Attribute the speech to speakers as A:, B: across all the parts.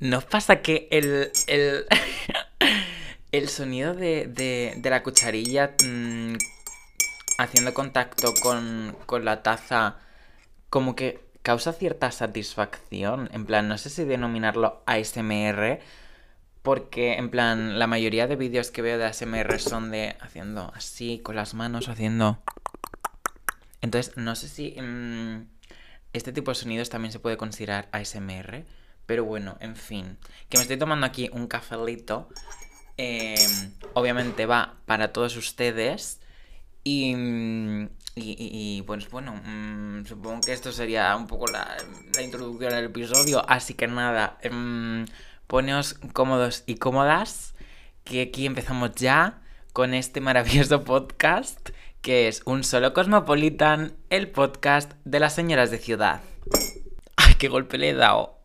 A: ¿No pasa que el, el, el sonido de, de, de la cucharilla mm, haciendo contacto con, con la taza como que causa cierta satisfacción? En plan, no sé si denominarlo ASMR, porque en plan, la mayoría de vídeos que veo de ASMR son de haciendo así con las manos, haciendo... Entonces, no sé si mm, este tipo de sonidos también se puede considerar ASMR. Pero bueno, en fin. Que me estoy tomando aquí un cafelito. Em, obviamente va para todos ustedes. Y, y, pues bueno, mm, supongo que esto sería un poco la, introducción al episodio. Así que nada, eh, poneos cómodos y cómodas. Que aquí empezamos ya con este maravilloso podcast. Que es Un Solo Cosmopolitan, el podcast de las señoras de ciudad. ¡Ay, qué golpe le he dado!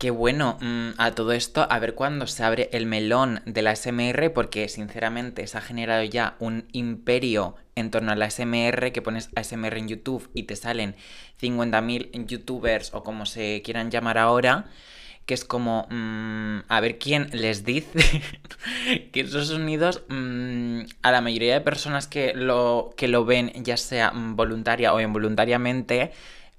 A: Qué bueno, mm, a todo esto, a ver cuándo se abre el melón de la SMR, porque sinceramente se ha generado ya un imperio en torno a la SMR, que pones ASMR en YouTube y te salen 50.000 youtubers o como se quieran llamar ahora, que es como, mm, a ver quién les dice que esos sonidos mm, a la mayoría de personas que lo, que lo ven, ya sea voluntaria o involuntariamente,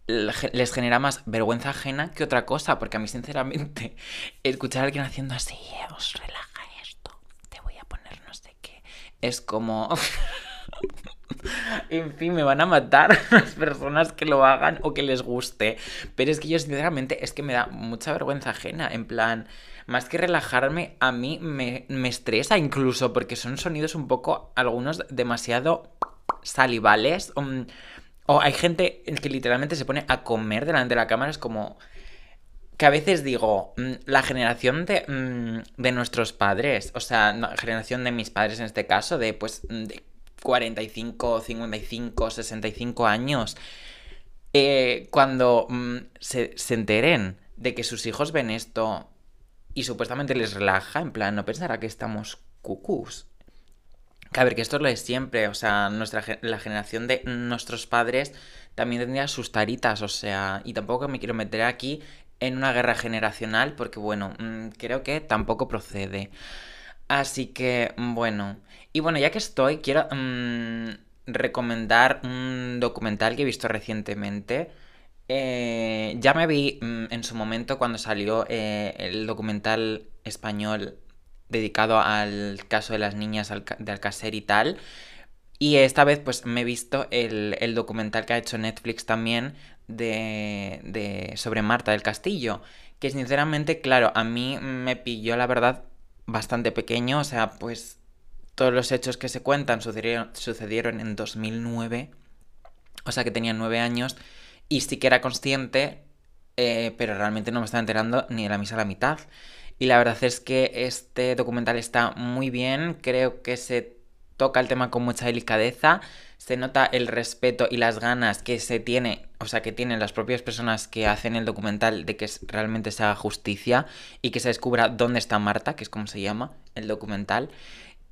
A: les genera más vergüenza ajena que otra cosa, porque a mí sinceramente escuchar a alguien haciendo así, os relaja esto, te voy a poner no sé qué, es como... en fin, me van a matar las personas que lo hagan o que les guste. Pero es que yo sinceramente es que me da mucha vergüenza ajena, en plan, más que relajarme, a mí me, me estresa incluso porque son sonidos un poco, algunos demasiado salivales. Um, o hay gente que literalmente se pone a comer delante de la cámara, es como que a veces digo, mm, la generación de, mm, de nuestros padres, o sea, la generación de mis padres en este caso, de pues de 45, 55, 65 años, eh, cuando mm, se, se enteren de que sus hijos ven esto y supuestamente les relaja, en plan, no pensará que estamos cucús. Que a ver, que esto es lo de siempre, o sea, nuestra, la generación de nuestros padres también tendría sus taritas, o sea, y tampoco me quiero meter aquí en una guerra generacional porque, bueno, mm, creo que tampoco procede. Así que, bueno, y bueno, ya que estoy, quiero mmm, recomendar un documental que he visto recientemente. Eh, ya me vi mmm, en su momento cuando salió eh, el documental español dedicado al caso de las niñas de Alcácer y tal. Y esta vez pues me he visto el, documental que ha hecho Netflix también de, sobre Marta del Castillo. Que sinceramente, claro, a mí me pilló la verdad bastante pequeño. O sea, pues todos los hechos que se cuentan sucedieron, sucedieron en 2009. O sea que tenía nueve años. Y sí que era consciente, eh, pero realmente no me estaba enterando ni de la misa a la mitad. Y la verdad es que este documental está muy bien, creo que se toca el tema con mucha delicadeza, se nota el respeto y las ganas que se tiene, o sea, que tienen las propias personas que hacen el documental de que realmente se haga justicia y que se descubra dónde está Marta, que es como se llama el documental.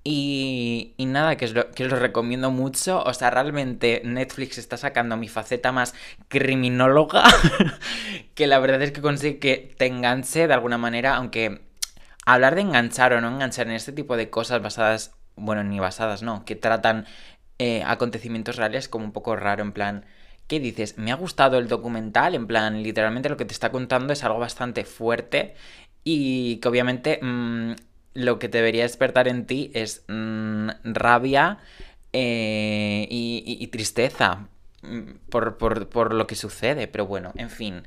A: Y, y, nada, que os, lo, que lo, recomiendo mucho. O sea, realmente Netflix está sacando mi faceta más criminóloga. que la verdad es que consigue que te enganche de alguna manera. Aunque hablar de enganchar o no enganchar en este tipo de cosas basadas, bueno, ni basadas, no, que tratan eh, acontecimientos reales como un poco raro. En plan, ¿qué dices? Me ha gustado el documental. En plan, literalmente lo que te está contando es algo bastante fuerte. Y que obviamente mmm, lo que debería despertar en ti es mmm, rabia eh, y, tristeza mm, por, por, por, lo que sucede. Pero bueno, en fin,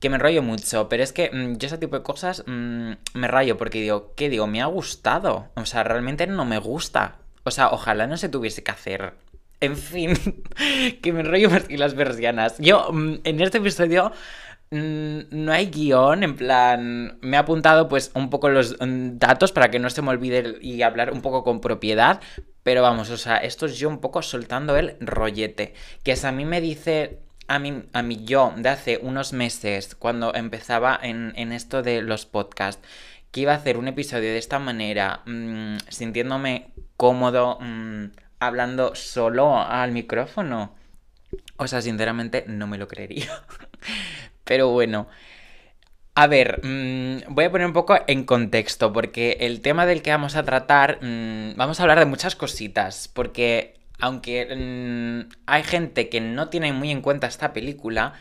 A: que me rayo mucho. Pero es que mmm, yo ese tipo de cosas me rayo porque digo, ¿qué digo? Me ha gustado. O sea, realmente no me gusta. O sea, ojalá no se tuviese que hacer. En fin, que me rollo más que las persianas. Yo, mm, en este episodio Mm, no hay guion, en plan, me he apuntado pues un poco los mm, datos para que no se me olvide y hablar un poco con propiedad, pero vamos, o sea, esto es yo un poco soltando el rollete, que si a mí me dice a mí, a mí yo de hace unos meses, cuando empezaba en, esto de los podcasts, que iba a hacer un episodio de esta manera, mm, sintiéndome cómodo, mm, hablando solo al micrófono. O sea, sinceramente no me lo creería. Pero bueno. A ver, mm, voy a poner un poco en contexto, porque el tema del que vamos a tratar, vamos a hablar de muchas cositas, porque aunque mm, hay gente que no tiene muy en cuenta esta película,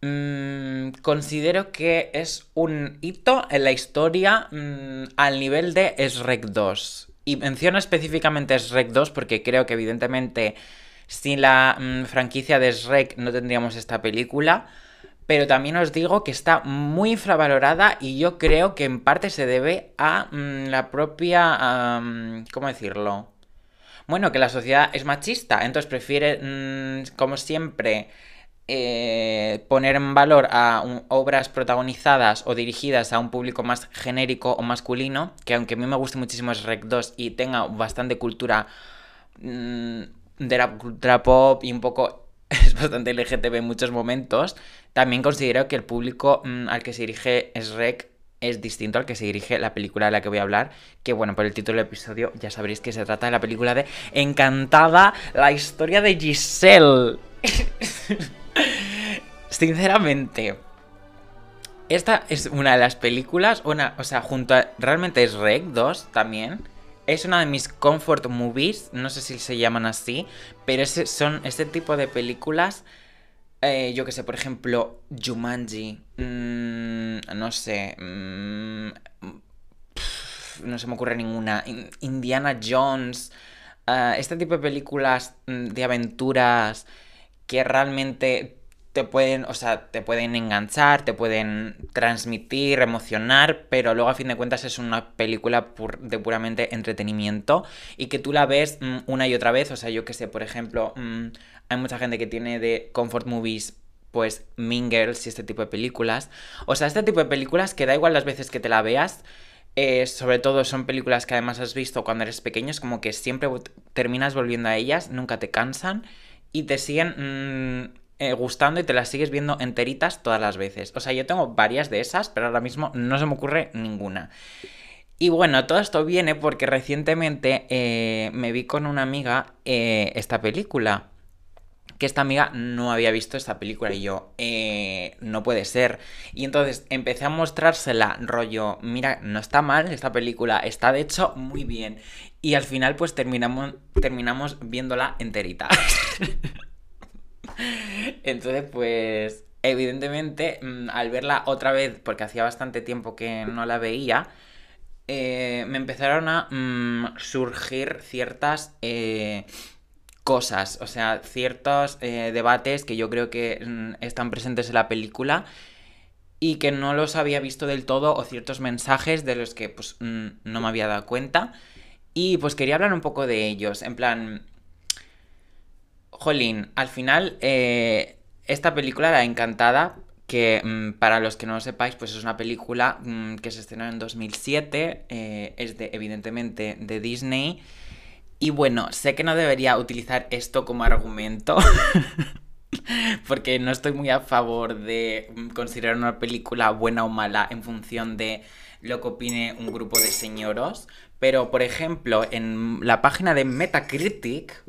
A: mm, considero que es un hito en la historia mm, al nivel de Shrek 2. Y menciono específicamente Shrek 2 porque creo que evidentemente sin la franquicia de Shrek no tendríamos esta película. Pero también os digo que está muy infravalorada y yo creo que en parte se debe a la propia... ¿Cómo decirlo? bueno, que la sociedad es machista, entonces prefiere, mm, como siempre, eh, poner en valor a obras protagonizadas o dirigidas a un público más genérico o masculino, que aunque a mí me guste muchísimo es Rec 2 y tenga bastante cultura mm, de la cultura pop y un poco es bastante LGTB en muchos momentos, también considero que el público mm, al que se dirige es Rec es distinto al que se dirige la película de la que voy a hablar, que bueno, por el título del episodio ya sabréis que se trata de la película de Encantada, la historia de Giselle. Sinceramente, esta es una de las películas, una, o sea, junto a, realmente es Rec 2 también. Es una de mis comfort movies, no sé si se llaman así, pero son este tipo de películas eh, yo que sé, por ejemplo, Jumanji. Mm, no sé. Mm, no se me ocurre ninguna. Indiana Jones. Ah, este tipo de películas mm, de aventuras que realmente te pueden, o sea, te pueden enganchar, te pueden transmitir, emocionar, pero luego a fin de cuentas es una película de puramente entretenimiento y que tú la ves una y otra vez, o sea, yo que sé, por ejemplo, hay mucha gente que tiene de comfort movies pues Mean y este tipo de películas. O sea, este tipo de películas que da igual las veces que te la veas, eh, sobre todo son películas que además has visto cuando eres pequeño, es como que siempre terminas volviendo a ellas, nunca te cansan y te siguen mm, eh, gustando y te las sigues viendo enteritas todas las veces. O sea, yo tengo varias de esas, pero ahora mismo no se me ocurre ninguna. Y bueno, todo esto viene porque recientemente eh, me vi con una amiga esta película que esta amiga no había visto esta película y yo, eh, no puede ser. Y entonces empecé a mostrársela, rollo, mira, no está mal esta película, está de hecho muy bien. Y al final pues terminamos, terminamos viéndola enterita. entonces pues evidentemente mm, al verla otra vez, porque hacía bastante tiempo que no la veía, eh, me empezaron a mm, surgir ciertas... Eh, cosas, o sea, ciertos eh, debates que yo creo que mm, están presentes en la película y que no los había visto del todo o ciertos mensajes de los que pues no me había dado cuenta. Y pues quería hablar un poco de ellos, en plan, jolín, al final eh, esta película la encantada que mm, para los que no lo sepáis, pues es una película que se estrenó en 2007, eh, es de, evidentemente de Disney y bueno, sé que no debería utilizar esto como argumento. porque no estoy muy a favor de considerar una película buena o mala en función de lo que opine un grupo de señoros. Pero, por ejemplo, en la página de Metacritic,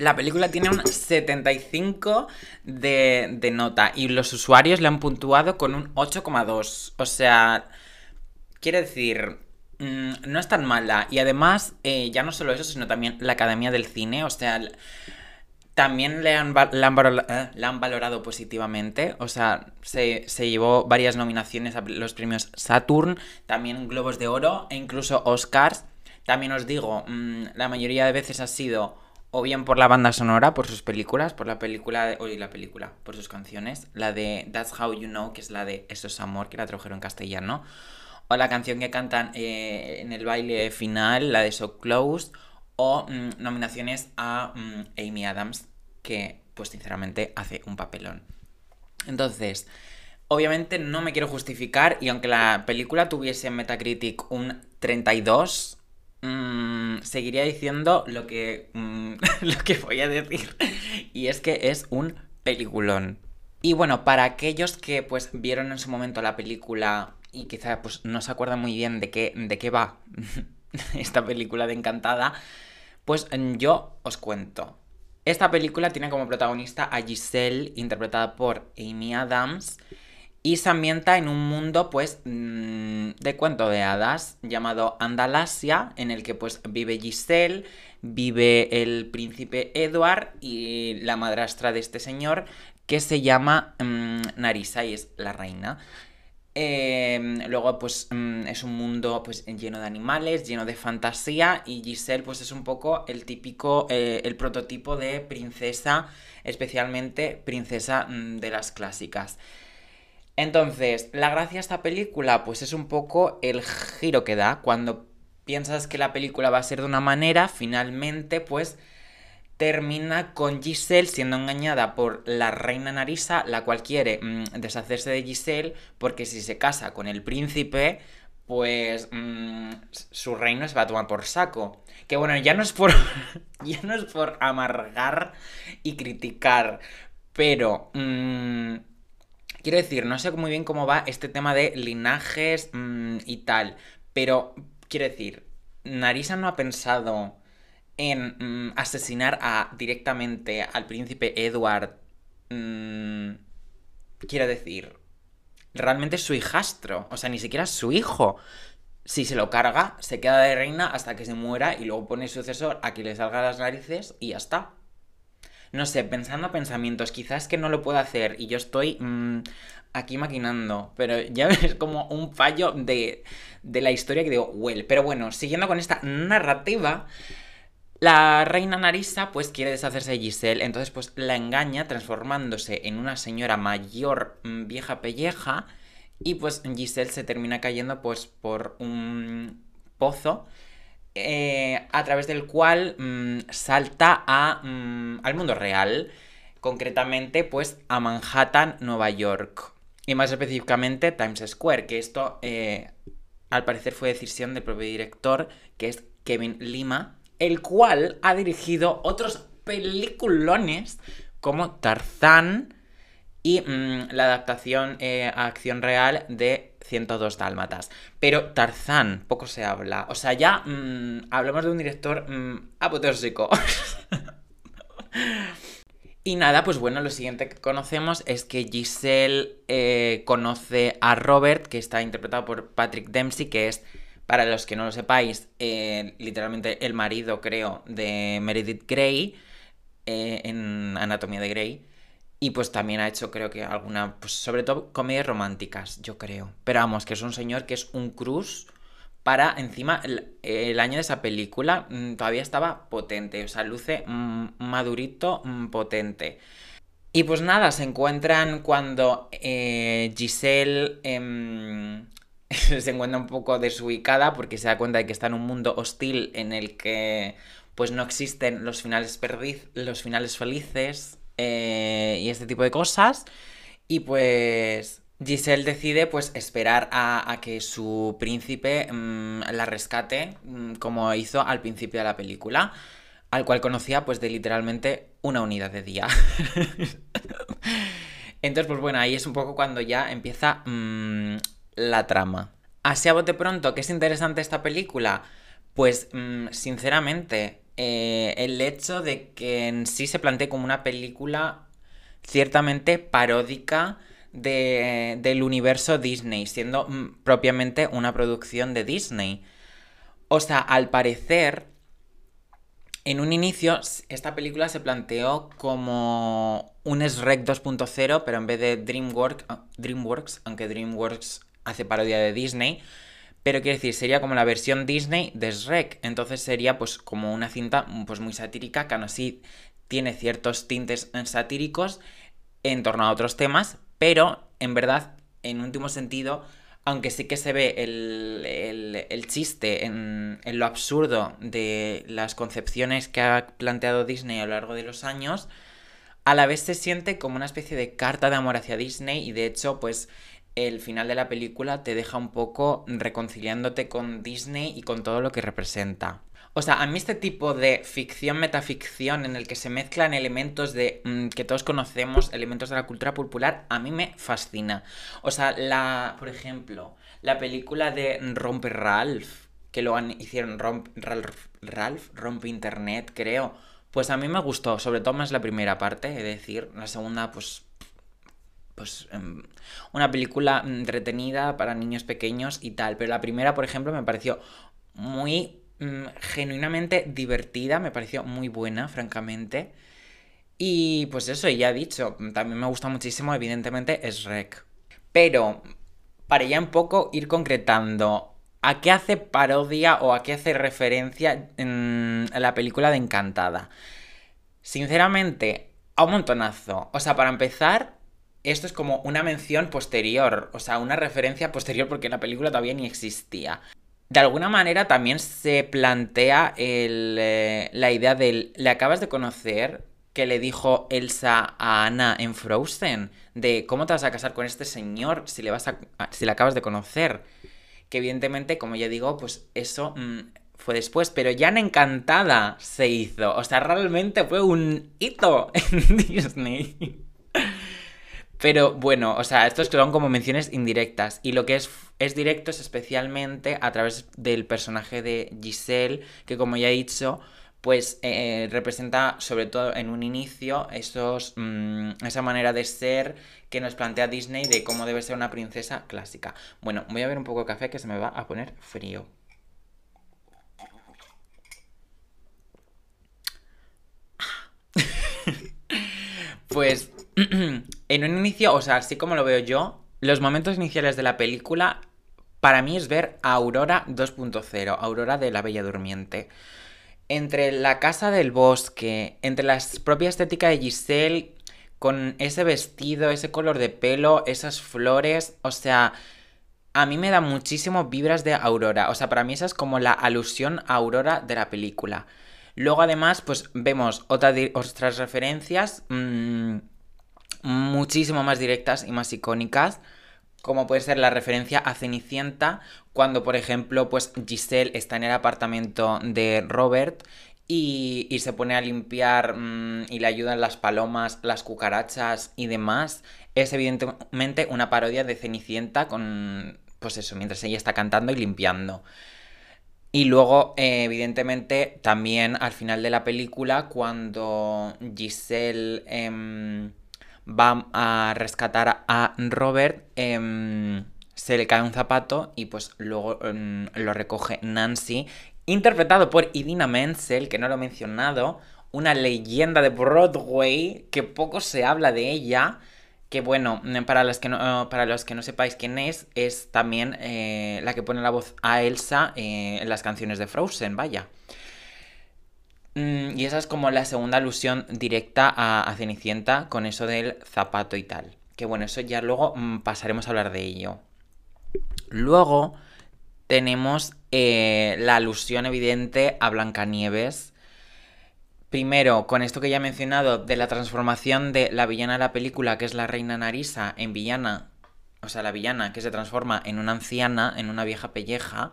A: la película tiene un 75 de, de nota y los usuarios le han puntuado con un 8,2. O sea, quiere decir, Mm, no es tan mala. Y además, eh, ya no solo eso, sino también la Academia del Cine, o sea, también le han, la han, valorado positivamente. O sea, se, llevó varias nominaciones a los premios Saturn, también Globos de Oro e incluso Oscars. También os digo, mm, la mayoría de veces ha sido o bien por la banda sonora, por sus películas, por la película, de, la película, por sus canciones, la de That's How You Know, que es la de Eso es Amor, que la tradujeron en castellano, o la canción que cantan eh, en el baile final, la de So Close, o mm, nominaciones a mm, Amy Adams, que pues sinceramente hace un papelón. Entonces, obviamente no me quiero justificar y aunque la película tuviese en Metacritic un 32, mm, seguiría diciendo lo que, mm, lo que voy a decir. Y es que es un peliculón. Y bueno, para aquellos que pues vieron en su momento la película y quizá pues no se acuerdan muy bien de qué, de qué va esta película de Encantada, pues yo os cuento. Esta película tiene como protagonista a Giselle, interpretada por Amy Adams, y se ambienta en un mundo, pues, mm, de cuento de hadas, llamado Andalasia, en el que, pues, vive Giselle, vive el príncipe Edward y la madrastra de este señor, que se llama mm, Narisa y es la reina. Em, luego, pues mm, es un mundo pues, lleno de animales, lleno de fantasía. Y Giselle, pues es un poco el típico, eh, el prototipo de princesa, especialmente princesa mm, de las clásicas. Entonces, la gracia de esta película, pues es un poco el giro que da. Cuando piensas que la película va a ser de una manera, finalmente, pues termina con Giselle siendo engañada por la reina Narisa, la cual quiere mm, deshacerse de Giselle porque si se casa con el príncipe, pues mm, su reino se va a tomar por saco. Que bueno, ya no es por ya no es por amargar y criticar, pero mm, quiero decir, no sé muy bien cómo va este tema de linajes y tal, pero quiero decir, Narisa no ha pensado en mm, asesinar directamente al príncipe Edward, mm, quiero decir, realmente es su hijastro, o sea, ni siquiera es su hijo. Si se lo carga, se queda de reina hasta que se muera y luego pone sucesor a que le salga las narices y ya está. No sé, pensando pensamientos, quizás que no lo pueda hacer y yo estoy mm, aquí maquinando, pero ya es como un fallo de, de la historia que digo, well. Pero bueno, siguiendo con esta narrativa, la reina Narisa pues quiere deshacerse de Giselle, entonces pues la engaña transformándose en una señora mayor, mm, vieja pelleja, y pues Giselle se termina cayendo pues por un pozo eh, a través del cual mm, salta a, mm, al mundo real, concretamente pues a Manhattan, Nueva York, y más específicamente Times Square, que esto eh, al parecer fue decisión del propio director, que es Kevin Lima, el cual ha dirigido otros peliculones como Tarzán y mm, la adaptación eh, a acción real de 102 Dálmatas. Pero Tarzán, poco se habla. O sea, ya mm, hablamos de un director mm, apoteósico. y nada, pues bueno, lo siguiente que conocemos es que Giselle eh, conoce a Robert, que está interpretado por Patrick Dempsey, que es para los que no lo sepáis, eh, literalmente el marido, creo, de Meredith Grey eh, en Anatomía de Grey. Y pues también ha hecho, creo que alguna, pues sobre todo comedias románticas, yo creo. Pero vamos, que es un señor que es un cruz para, encima, el, año de esa película mm, todavía estaba potente, o sea, luce mm, madurito, mm, potente. Y pues nada, se encuentran cuando eh, Giselle em, se encuentra un poco desubicada porque se da cuenta de que está en un mundo hostil en el que pues no existen los finales perdiz los finales felices eh, y este tipo de cosas. Y pues Giselle decide pues esperar a, que su príncipe mm, la rescate mm, como hizo al principio de la película, al cual conocía pues de literalmente una unidad de día. Entonces pues bueno, ahí es un poco cuando ya empieza mm, la trama. Así a bote pronto, ¿qué es interesante esta película? Pues, mm, sinceramente, eh, el hecho de que en sí se plantee como una película ciertamente paródica del universo Disney, siendo mm, propiamente una producción de Disney. O sea, al parecer, en un inicio, esta película se planteó como un SREC 2.0, pero en vez de DreamWorks, DreamWorks, aunque DreamWorks hace parodia de Disney. Pero quiero decir, sería como la versión Disney de Shrek. Entonces sería pues como una cinta pues muy satírica, que aún así tiene ciertos tintes satíricos en torno a otros temas, pero en verdad, en último sentido, aunque sí que se ve el, chiste en, en, lo absurdo de las concepciones que ha planteado Disney a lo largo de los años, a la vez se siente como una especie de carta de amor hacia Disney y de hecho, pues el final de la película te deja un poco reconciliándote con Disney y con todo lo que representa. O sea, a mí este tipo de ficción metaficción en el que se mezclan elementos de mm, que todos conocemos, elementos de la cultura popular, a mí me fascina. O sea, la, por ejemplo, la película de Romper Ralph, que lo hicieron Ralph, Ralph, Rompe Internet, creo. Pues a mí me gustó, sobre todo más la primera parte, es decir, la segunda, pues pues em, una película entretenida para niños pequeños y tal. Pero la primera, por ejemplo, me pareció muy Mm, genuinamente divertida, me pareció muy buena, francamente. Y pues eso, ya he dicho, también me gusta muchísimo, evidentemente, es Rec. Pero, para ya un poco ir concretando, ¿a qué hace parodia o a qué hace referencia en la película de Encantada? Sinceramente, a un montonazo. O sea, para empezar, esto es como una mención posterior, o sea, una referencia posterior porque la película todavía ni existía. De alguna manera también se plantea eh, la idea del le acabas de conocer que le dijo Elsa a Anna en Frozen de cómo te vas a casar con este señor si le vas a, si le acabas de conocer. Que evidentemente como ya digo pues eso mm, fue después pero ya en Encantada se hizo. O sea realmente fue un hito en Disney pero bueno, o sea, estos son como menciones indirectas. Y lo que es, es directo es especialmente a través del personaje de Giselle, que como ya he dicho, pues eh, representa sobre todo en un inicio esos, mm, esa manera de ser que nos plantea Disney de cómo debe ser una princesa clásica. Bueno, voy a ver un poco de café que se me va a poner frío. pues en un inicio, o sea, así como lo veo yo, los momentos iniciales de la película para mí es ver a Aurora 2.0, Aurora de la Bella Durmiente. Entre la casa del bosque, entre la propia estética de Giselle, con ese vestido, ese color de pelo, esas flores, o sea, a mí me da muchísimo vibras de Aurora. O sea, para mí esa es como la alusión a Aurora de la película. Luego además, pues vemos otras referencias. Mmm, muchísimo más directas y más icónicas, como puede ser la referencia a Cenicienta, cuando por ejemplo pues Giselle está en el apartamento de Robert y, se pone a limpiar mm, y le ayudan las palomas, las cucarachas y demás. Es evidentemente una parodia de Cenicienta con, pues eso, mientras ella está cantando y limpiando. Y luego, eh, evidentemente, también al final de la película, cuando Giselle... Em, va a rescatar a Robert, em, se le cae un zapato y pues luego em, lo recoge Nancy, interpretado por Idina Menzel, que no lo he mencionado, una leyenda de Broadway, que poco se habla de ella, que bueno, para los que no, para los que no sepáis quién es, es también eh, la que pone la voz a Elsa eh, en las canciones de Frozen, vaya. Mm, y esa es como la segunda alusión directa a, Cenicienta con eso del zapato y tal. Que bueno, eso ya luego mm, pasaremos a hablar de ello. Luego tenemos eh, la alusión evidente a Blancanieves. Primero, con esto que ya he mencionado, de la transformación de la villana de la película, que es la reina Narisa, en villana, o sea, la villana que se transforma en una anciana, en una vieja pelleja.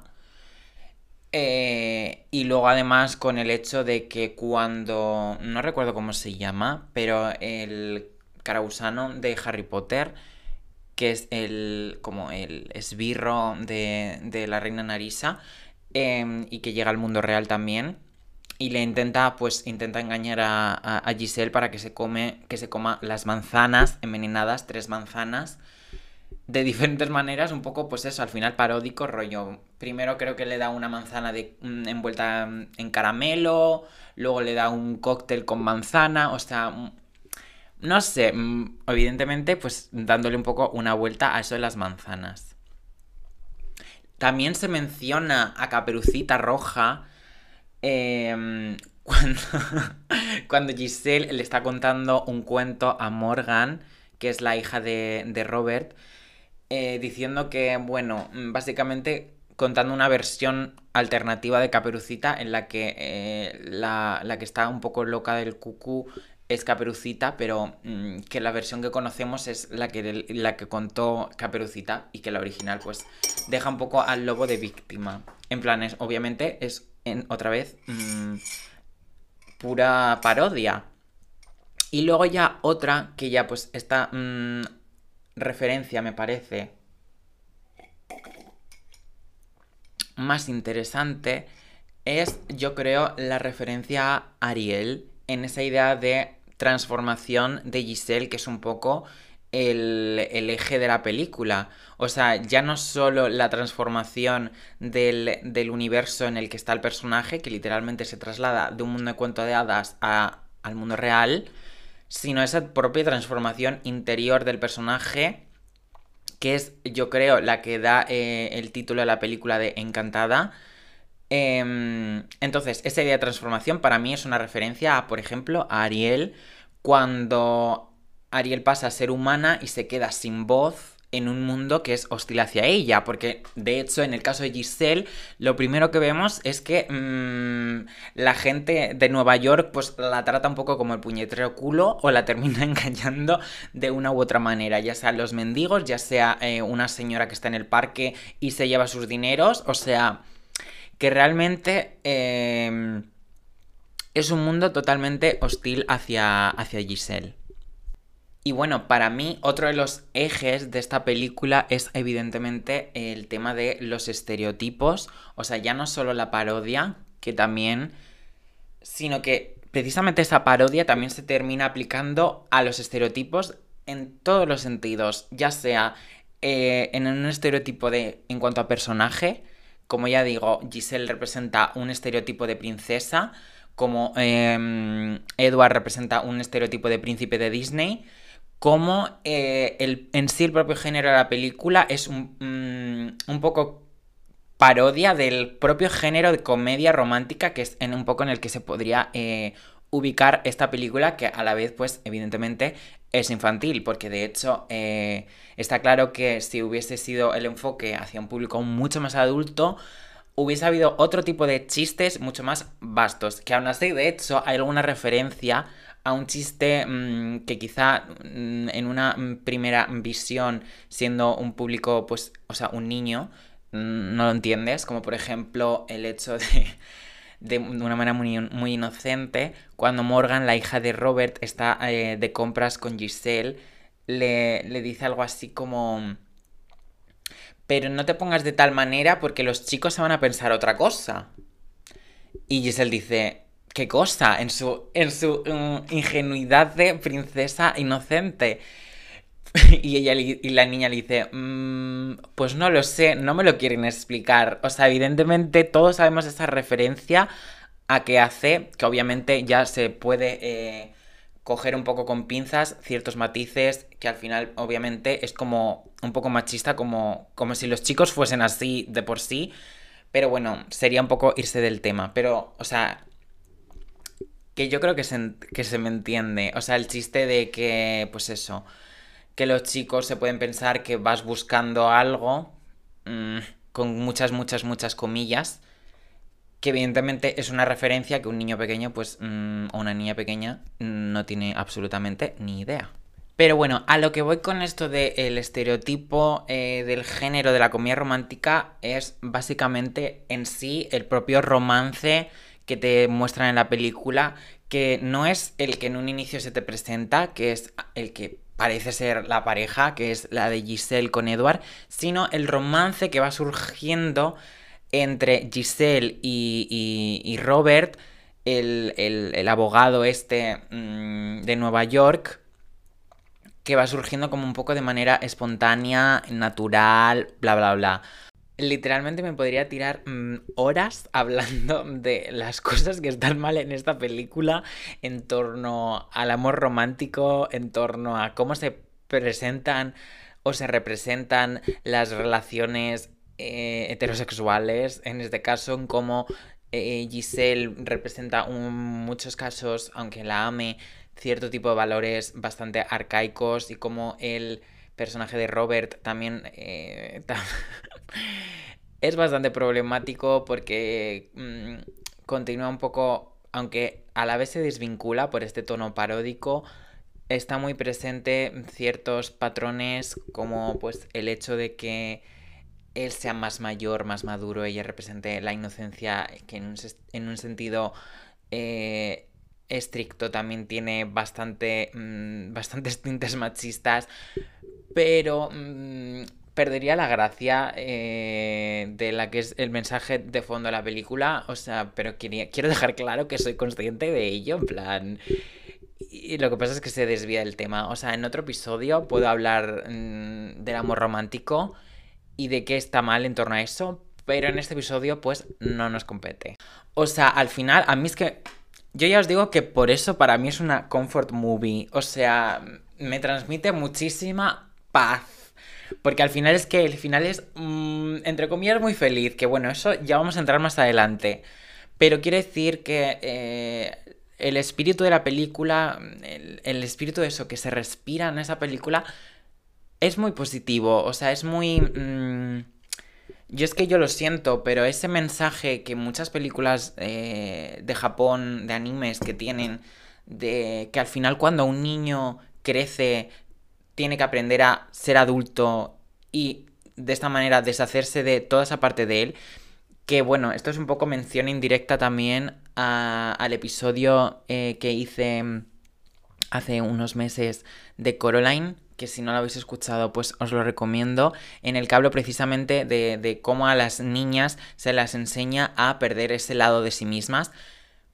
A: Eh, y luego además con el hecho de que cuando, no recuerdo cómo se llama, pero el carausano de Harry Potter, que es el como el esbirro de, la reina Narisa, em, y que llega al mundo real también, y le intenta, pues, intenta engañar a, a, Giselle para que se come, que se coma las manzanas envenenadas, tres manzanas, de diferentes maneras, un poco, pues eso, al final paródico, rollo. Primero creo que le da una manzana de, mm, envuelta en caramelo, luego le da un cóctel con manzana, o sea, mm, no sé, mm, evidentemente, pues dándole un poco una vuelta a eso de las manzanas. También se menciona a Caperucita Roja em, cuando, cuando Giselle le está contando un cuento a Morgan, que es la hija de, de Robert, eh, diciendo que, bueno, mm, básicamente contando una versión alternativa de Caperucita en la que eh, la, que está un poco loca del cucú es Caperucita, pero mm, que la versión que conocemos es la que, la que contó Caperucita y que la original pues deja un poco al lobo de víctima. En plan, obviamente es en, otra vez mm, pura parodia. Y luego ya otra que ya pues esta mm, referencia me parece más interesante es yo creo la referencia a Ariel en esa idea de transformación de Giselle, que es un poco el, eje de la película. O sea, ya no solo la transformación del, universo en el que está el personaje, que literalmente se traslada de un mundo de cuento de hadas al mundo real, sino esa propia transformación interior del personaje, que es, yo creo, la que da eh, el título de la película de Encantada. Em, entonces, esa idea de transformación para mí es una referencia a, por ejemplo, a Ariel cuando Ariel pasa a ser humana y se queda sin voz en un mundo que es hostil hacia ella, porque de hecho en el caso de Giselle lo primero que vemos es que mm, la gente de Nueva York pues la trata un poco como el puñetero culo o la termina engañando de una u otra manera, ya sea los mendigos, ya sea eh, una señora que está en el parque y se lleva sus dineros, o sea que realmente em, es un mundo totalmente hostil hacia, hacia Giselle. Y bueno, para mí otro de los ejes de esta película es evidentemente el tema de los estereotipos, o sea, ya no solo la parodia, que también, sino que precisamente esa parodia también se termina aplicando a los estereotipos en todos los sentidos, ya sea eh, en un estereotipo de en cuanto a personaje, como ya digo, Giselle representa un estereotipo de princesa, como em, Edward representa un estereotipo de príncipe de Disney, como eh, el, en sí el propio género de la película es un, mm, un, poco parodia del propio género de comedia romántica que es en un poco en el que se podría eh, ubicar esta película que a la vez pues evidentemente es infantil porque de hecho eh, está claro que si hubiese sido el enfoque hacia un público mucho más adulto hubiese habido otro tipo de chistes mucho más vastos que aún así de hecho hay alguna referencia a un chiste mm, que quizá mm, en una primera visión siendo un público pues o sea un niño mm, no lo entiendes como por ejemplo el hecho de de, una manera muy, muy, inocente, cuando Morgan, la hija de Robert, está eh, de compras con Giselle, le, le dice algo así como... Pero no te pongas de tal manera porque los chicos se van a pensar otra cosa. Y Giselle dice, ¿qué cosa? En su, en su mm, ingenuidad de princesa inocente. y ella y la niña le dice, mm, pues no lo sé, no me lo quieren explicar. O sea, evidentemente todos sabemos esa referencia a que hace, que obviamente ya se puede eh, coger un poco con pinzas ciertos matices, que al final obviamente es como un poco machista, como, como si los chicos fuesen así de por sí. Pero bueno, sería un poco irse del tema. Pero, o sea, que yo creo que se, que se me entiende. O sea, el chiste de que, pues eso que los chicos se pueden pensar que vas buscando algo, mm, con muchas, muchas, muchas comillas, que evidentemente es una referencia que un niño pequeño, pues, mm, o una niña pequeña, no tiene absolutamente ni idea. Pero bueno, a lo que voy con esto del estereotipo eh, del género de la comedia romántica es básicamente en sí el propio romance que te muestran en la película, que no es el que en un inicio se te presenta, que es el que parece ser la pareja, que es la de Giselle con Edward, sino el romance que va surgiendo entre Giselle y, Robert, el, abogado este mm, de Nueva York, que va surgiendo como un poco de manera espontánea, natural, bla, bla, bla literalmente me podría tirar mm, horas hablando de las cosas que están mal en esta película en torno al amor romántico, en torno a cómo se presentan o se representan las relaciones eh, heterosexuales, en este caso, en cómo eh, Giselle representa en muchos casos, aunque la ame, cierto tipo de valores bastante arcaicos y cómo el personaje de Robert también eh, es bastante problemático porque mm, continúa un poco, aunque a la vez se desvincula por este tono paródico. Está muy presente ciertos patrones como pues el hecho de que él sea más mayor, más maduro, ella represente la inocencia que en un, en un sentido eh, estricto también tiene bastante, mm, bastantes tintes machistas, pero mm, perdería la gracia eh, de la que es el mensaje de fondo de la película, o sea, pero quiero dejar claro que soy consciente de ello, en plan... Y lo que pasa es que se desvía el tema. O sea, en otro episodio puedo hablar mm, del amor romántico y de qué está mal en torno a eso, pero en este episodio pues no nos compete. O sea, al final, a mí es que... Yo ya os digo que por eso para mí es una comfort movie. O sea, me transmite muchísima paz. Porque al final es que el final es, mm, entre comillas, muy feliz. Que bueno, eso ya vamos a entrar más adelante. Pero quiere decir que eh, el espíritu de la película, el, espíritu de eso que se respira en esa película, es muy positivo. O sea, es muy... Mm, yo es que yo lo siento, pero ese mensaje que muchas películas eh, de Japón, de animes que tienen, de que al final cuando un niño crece tiene que aprender a ser adulto y de esta manera deshacerse de toda esa parte de él, que bueno, esto es un poco mención indirecta también al episodio eh, que hice mm, hace unos meses de Coraline, que si no lo habéis escuchado, pues os lo recomiendo, en el que hablo precisamente de, de, cómo a las niñas se las enseña a perder ese lado de sí mismas.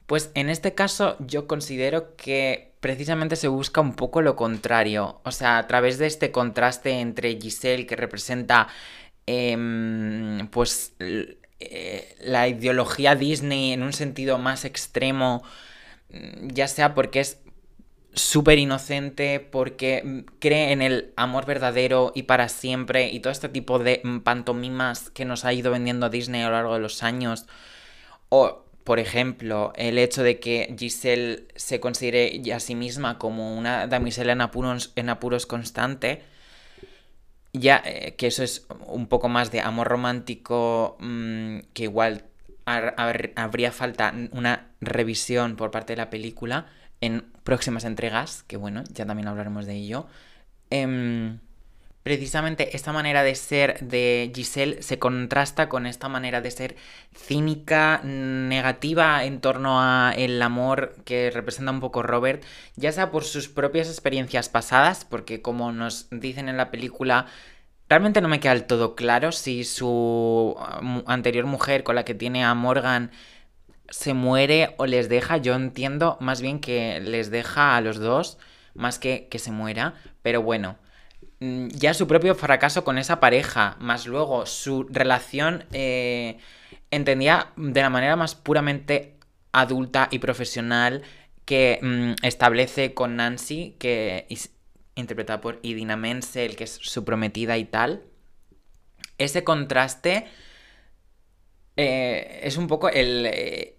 A: Pues en este caso yo considero que precisamente se busca un poco lo contrario, o sea, a través de este contraste entre Giselle, que representa eh, pues eh, la ideología Disney en un sentido más extremo, mm, ya sea porque es súper inocente, porque mm, cree en el amor verdadero y para siempre, y todo este tipo de pantomimas que nos ha ido vendiendo Disney a lo largo de los años, o por ejemplo, el hecho de que Giselle se considere a sí misma como una damisela en apuros, en apuros constante, ya eh, que eso es un poco más de amor romántico, mm, que igual habría falta una revisión por parte de la película en próximas entregas, que bueno, ya también hablaremos de ello. Em, precisamente esta manera de ser de Giselle se contrasta con esta manera de ser cínica, negativa en torno a el amor que representa un poco Robert, ya sea por sus propias experiencias pasadas, porque como nos dicen en la película, realmente no me queda del todo claro si su anterior mujer con la que tiene a Morgan se muere o les deja. Yo entiendo más bien que les deja a los dos, más que que se muera, pero bueno. Mm, ya su propio fracaso con esa pareja, más luego su relación, eh, entendía de la manera más puramente adulta y profesional que mm, establece con Nancy, que interpretada por Idina Menzel, que es su prometida y tal. Ese contraste eh, es un poco el...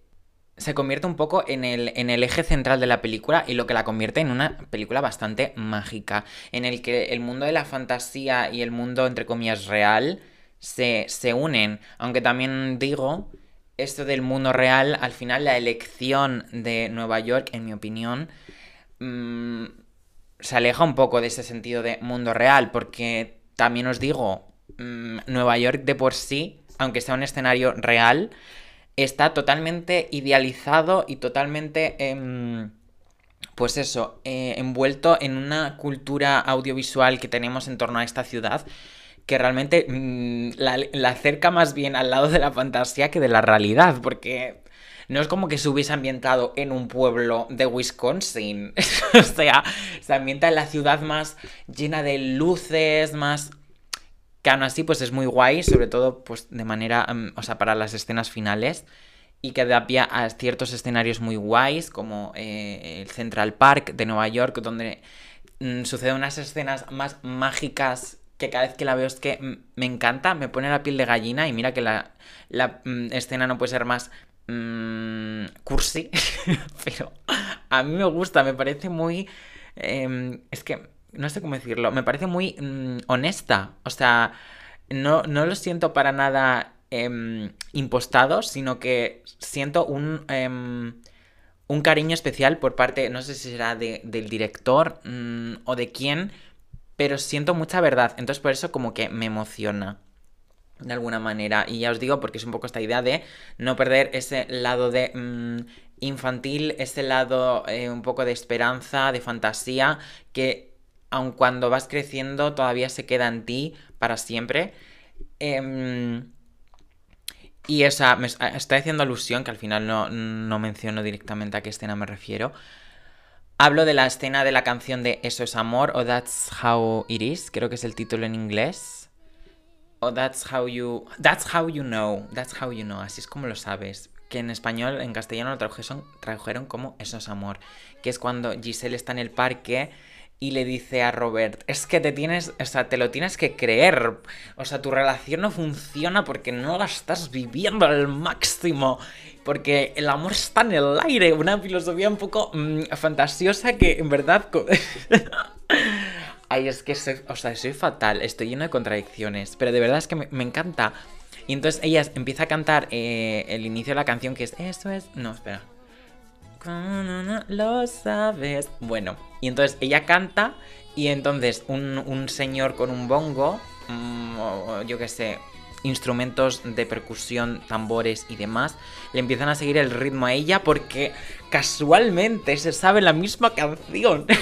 A: Se convierte un poco en el, en el, eje central de la película y lo que la convierte en una película bastante mágica, en el que el mundo de la fantasía y el mundo, entre comillas, real se, se unen. Aunque también digo, esto del mundo real, al final la elección de Nueva York, en mi opinión, mm, se aleja un poco de ese sentido de mundo real, porque también os digo, mm, Nueva York de por sí, aunque sea un escenario real, está totalmente idealizado y totalmente, em, pues eso, eh, envuelto en una cultura audiovisual que tenemos en torno a esta ciudad que realmente mm, la, acerca más bien al lado de la fantasía que de la realidad, porque no es como que se hubiese ambientado en un pueblo de Wisconsin. o sea, se ambienta en la ciudad más llena de luces, más que aún así pues es muy guay, sobre todo pues de manera, mm, o sea, para las escenas finales y que da pie a ciertos escenarios muy guays como eh, el Central Park de Nueva York donde mm, suceden unas escenas más mágicas que cada vez que la veo es que mm, me encanta, me pone la piel de gallina y mira que la, la escena no puede ser más cursi, pero a mí me gusta, me parece muy... Em, es que no sé cómo decirlo, me parece muy mm, honesta. O sea, no, no, lo siento para nada eh, impostado, sino que siento un, em, un cariño especial por parte, no sé si será del director mm, o de quién, pero siento mucha verdad. Entonces por eso como que me emociona de alguna manera. Y ya os digo, porque es un poco esta idea de no perder ese lado de mm, infantil, ese lado eh, un poco de esperanza, de fantasía, que aun cuando vas creciendo todavía se queda en ti para siempre. Em, y esa, me estoy haciendo alusión, que al final no, no menciono directamente a qué escena me refiero. Hablo de la escena de la canción de Eso es amor o That's How It Is, creo que es el título en inglés. O That's How You. That's How You Know. That's How You Know. Así es como lo sabes. Que en español, en castellano lo tradujeron como Eso es amor. Que es cuando Giselle está en el parque y le dice a Robert, es que te tienes, o sea, te lo tienes que creer. O sea, tu relación no funciona porque no la estás viviendo al máximo. Porque el amor está en el aire. Una filosofía un poco mm, fantasiosa que en verdad... Ay, es que soy, o sea, soy fatal, estoy lleno de contradicciones, pero de verdad es que me, encanta. Y entonces ella empieza a cantar eh, el inicio de la canción que es, eso es... No, espera. Lo sabes. Bueno, y entonces ella canta y entonces un, señor con un bongo, mm, yo qué sé, instrumentos de percusión, tambores y demás, le empiezan a seguir el ritmo a ella porque casualmente se sabe la misma canción.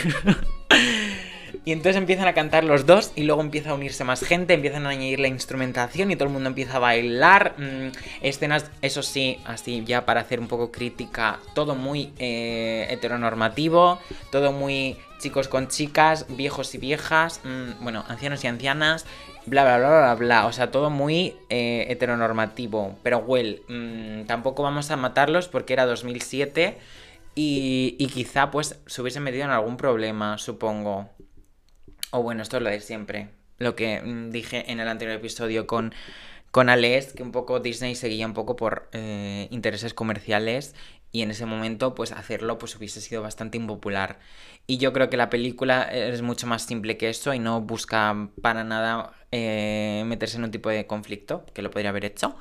A: Y entonces empiezan a cantar los dos y luego empieza a unirse más gente, empiezan a añadir la instrumentación y todo el mundo empieza a bailar. Mm, escenas, eso sí, así ya para hacer un poco crítica, todo muy eh, heteronormativo, todo muy chicos con chicas, viejos y viejas, mm, bueno, ancianos y ancianas, bla, bla, bla, bla, bla. O sea, todo muy eh, heteronormativo. Pero, well, mm, tampoco vamos a matarlos porque era 2007 y, y quizá pues se hubiesen metido en algún problema, supongo. O bueno, esto es lo de siempre. Lo que mm, dije en el anterior episodio con, con Alex, que un poco Disney seguía un poco por eh, intereses comerciales y en ese momento pues hacerlo pues hubiese sido bastante impopular. Y yo creo que la película es mucho más simple que eso y no busca para nada eh, meterse en un tipo de conflicto, que lo podría haber hecho.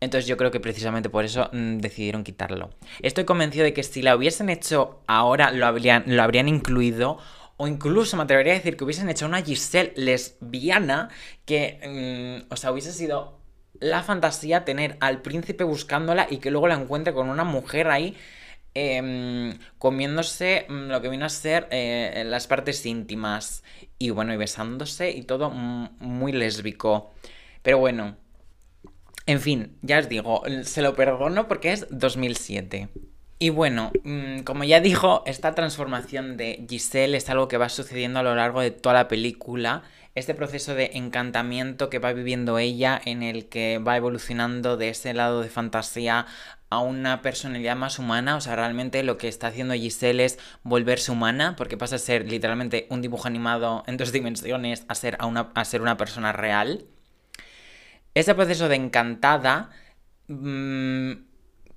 A: Entonces yo creo que precisamente por eso mm, decidieron quitarlo. Estoy convencido de que si la hubiesen hecho ahora lo habrían, lo habrían incluido o incluso me atrevería a decir que hubiesen hecho una Giselle lesbiana que, mm, o sea, hubiese sido la fantasía tener al príncipe buscándola y que luego la encuentre con una mujer ahí em, comiéndose mm, lo que viene a ser eh, las partes íntimas y bueno, y besándose y todo muy lésbico. Pero bueno, en fin, ya os digo, se lo perdono porque es 2007. Y bueno, mm, como ya dijo, esta transformación de Giselle es algo que va sucediendo a lo largo de toda la película. Este proceso de encantamiento que va viviendo ella, en el que va evolucionando de ese lado de fantasía a una personalidad más humana. O sea, realmente lo que está haciendo Giselle es volverse humana, porque pasa a ser literalmente un dibujo animado en dos dimensiones a ser, a una, a ser una persona real. Ese proceso de encantada mm,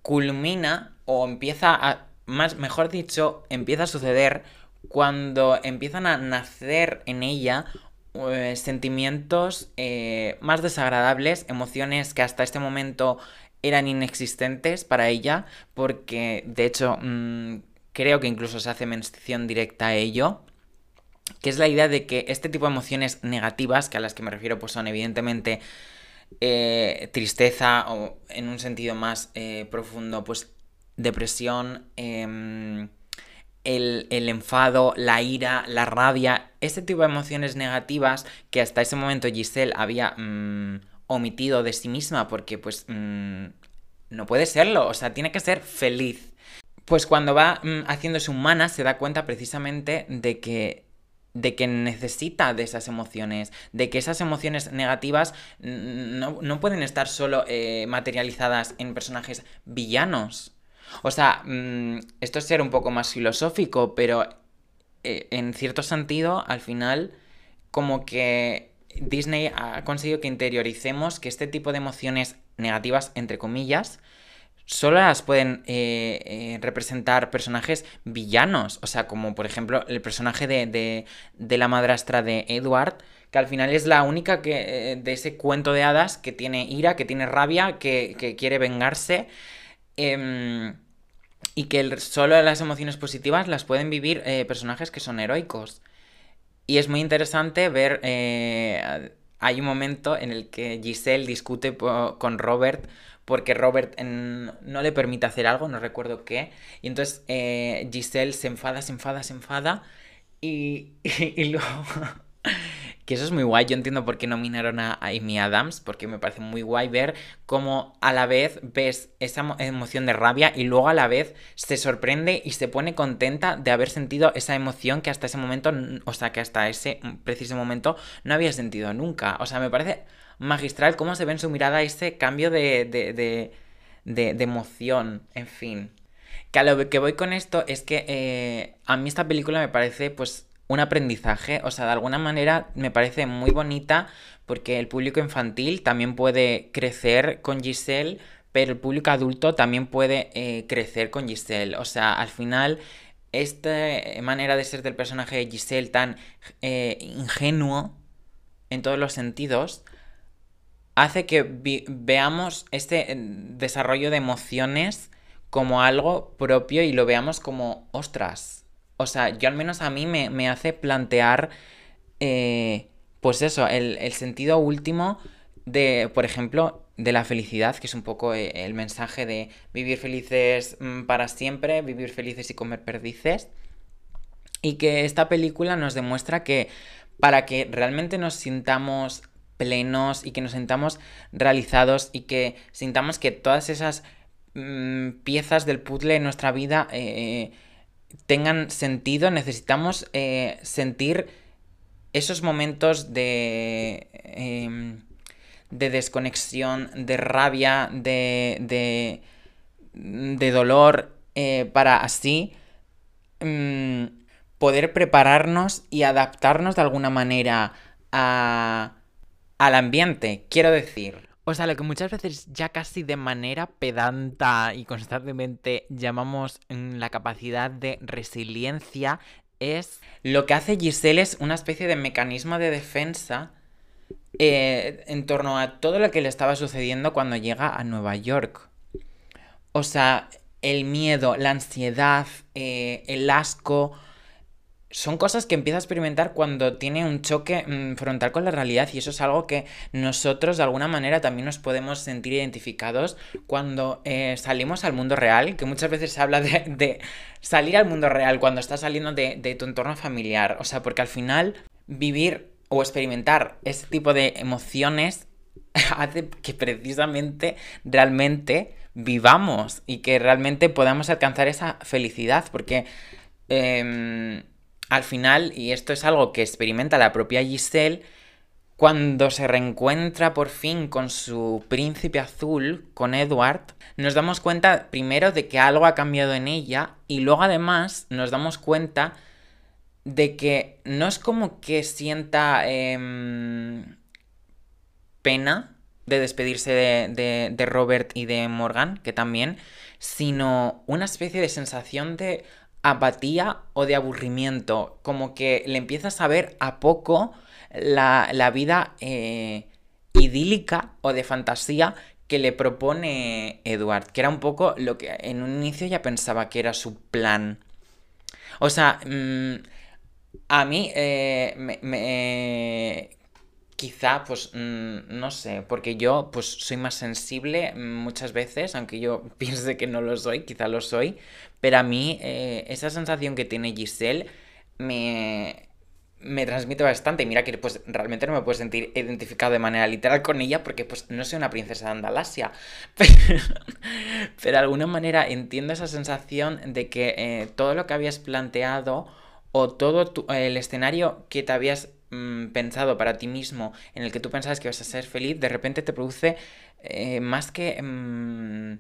A: culmina o empieza a, más, mejor dicho, empieza a suceder cuando empiezan a nacer en ella eh, sentimientos eh, más desagradables, emociones que hasta este momento eran inexistentes para ella, porque de hecho mm, creo que incluso se hace mención directa a ello, que es la idea de que este tipo de emociones negativas, que a las que me refiero pues son evidentemente eh, tristeza o en un sentido más profundo, pues depresión, em, el, enfado, la ira, la rabia, ese tipo de emociones negativas que hasta ese momento Giselle había mm, omitido de sí misma porque pues mm, no puede serlo, o sea, tiene que ser feliz. Pues cuando va mm, haciéndose humana se da cuenta precisamente de que de que necesita de esas emociones, de que esas emociones negativas no, pueden estar solo eh, materializadas en personajes villanos, o sea, mm, esto es ser un poco más filosófico, pero eh, en cierto sentido, al final, como que Disney ha conseguido que interioricemos que este tipo de emociones negativas, entre comillas, solo las pueden eh, eh, representar personajes villanos. O sea, como por ejemplo el personaje de, de, la madrastra de Edward, que al final es la única que, de ese cuento de hadas que tiene ira, que tiene rabia, que, que quiere vengarse. Em, y que solo las emociones positivas las pueden vivir eh, personajes que son heroicos. Y es muy interesante ver, eh, hay un momento en el que Giselle discute con Robert porque Robert no le permite hacer algo, no recuerdo qué, y entonces eh, Giselle se enfada, se enfada, se enfada, y, y luego que eso es muy guay. Yo entiendo por qué nominaron a Amy Adams, porque me parece muy guay ver cómo a la vez ves esa emoción de rabia y luego a la vez se sorprende y se pone contenta de haber sentido esa emoción que hasta ese momento, o sea, que hasta ese preciso momento no había sentido nunca. O sea, me parece magistral cómo se ve en su mirada ese cambio de, de, de, de, emoción, en fin. Que a lo que voy con esto es que eh, a mí esta película me parece pues un aprendizaje, o sea, de alguna manera me parece muy bonita porque el público infantil también puede crecer con Giselle, pero el público adulto también puede eh, crecer con Giselle. O sea, al final, esta manera de ser del personaje de Giselle tan eh, ingenuo en todos los sentidos, hace que veamos este eh, desarrollo de emociones como algo propio y lo veamos como, ostras, o sea, yo al menos a mí me, hace plantear, eh, pues eso, el, sentido último de, por ejemplo, de la felicidad, que es un poco eh, el mensaje de vivir felices mm, para siempre, vivir felices y comer perdices. Y que esta película nos demuestra que para que realmente nos sintamos plenos y que nos sintamos realizados y que sintamos que todas esas mm, piezas del puzzle en nuestra vida eh, tengan sentido, necesitamos eh, sentir esos momentos de, em, de desconexión, de rabia, de, de, de dolor, eh, para así mm, poder prepararnos y adaptarnos de alguna manera a, al ambiente. Quiero decir, o sea, lo que muchas veces ya casi de manera pedanta y constantemente llamamos mm, la capacidad de resiliencia es lo que hace Giselle es una especie de mecanismo de defensa eh, en torno a todo lo que le estaba sucediendo cuando llega a Nueva York. O sea, el miedo, la ansiedad, eh, el asco, son cosas que empieza a experimentar cuando tiene un choque mm, frontal con la realidad y eso es algo que nosotros de alguna manera también nos podemos sentir identificados cuando eh, salimos al mundo real, que muchas veces se habla de, salir al mundo real cuando estás saliendo de, tu entorno familiar, o sea, porque al final vivir o experimentar ese tipo de emociones hace que precisamente realmente vivamos y que realmente podamos alcanzar esa felicidad, porque... Em, al final, y esto es algo que experimenta la propia Giselle, cuando se reencuentra por fin con su príncipe azul, con Edward, nos damos cuenta primero de que algo ha cambiado en ella y luego además nos damos cuenta de que no es como que sienta em, pena de despedirse de, de Robert y de Morgan, que también, sino una especie de sensación de apatía o de aburrimiento, como que le empiezas a ver a poco la, vida eh, idílica o de fantasía que le propone Edward, que era un poco lo que en un inicio ya pensaba que era su plan. O sea, mm, a mí eh, me, Quizá, pues, mm, no sé, porque yo, pues, soy más sensible muchas veces, aunque yo piense que no lo soy, quizá lo soy, pero a mí eh, esa sensación que tiene Giselle me, me transmite bastante. Mira que, pues, realmente no me puedo sentir identificado de manera literal con ella porque, pues, no soy una princesa de Andalasia. Pero, de alguna manera entiendo esa sensación de que eh, todo lo que habías planteado o todo el escenario que te habías Mm, pensado para ti mismo, en el que tú pensabas que vas a ser feliz, de repente te produce eh, más que... Mm,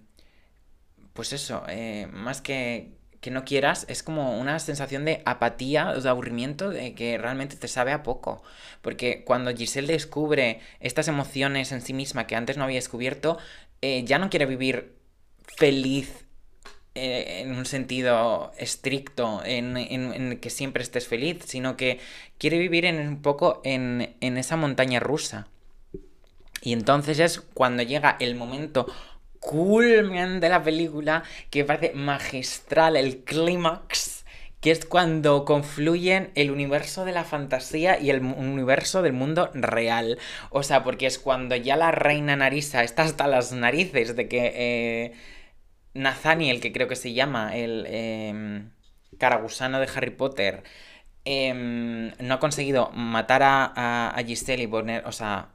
A: pues eso, eh, más que que no quieras, es como una sensación de apatía, de aburrimiento, de que realmente te sabe a poco. Porque cuando Giselle descubre estas emociones en sí misma que antes no había descubierto, eh, ya no quiere vivir feliz eh, en un sentido estricto, en, en, que siempre estés feliz, sino que quiere vivir en, un poco en, en esa montaña rusa. Y entonces es cuando llega el momento culmen de la película que parece magistral, el clímax, que es cuando confluyen el universo de la fantasía y el universo del mundo real. O sea, porque es cuando ya la reina Narisa está hasta las narices de que eh, Nathaniel, que creo que se llama, el eh, caragusano de Harry Potter, em, no ha conseguido matar a, a Giselle y poner, o sea,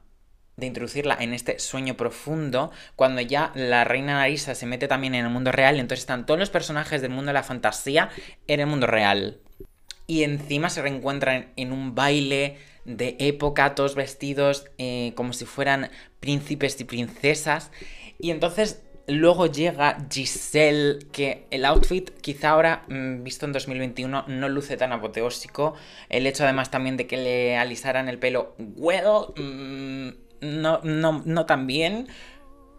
A: de introducirla en este sueño profundo, cuando ya la reina Narisa se mete también en el mundo real, entonces están todos los personajes del mundo de la fantasía en el mundo real. Y encima se reencuentran en un baile de época, todos vestidos eh, como si fueran príncipes y princesas. Y entonces luego llega Giselle, que el outfit quizá ahora, mm, visto en 2021, no luce tan apoteósico. El hecho además también de que le alisaran el pelo, well, mm, no, no, no tan bien.